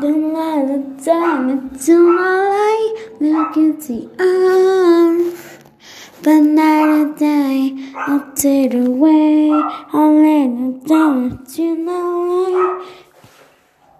Don't let it time into my light. Look into your eyes But not a day I'll take away I'll let it down into my light.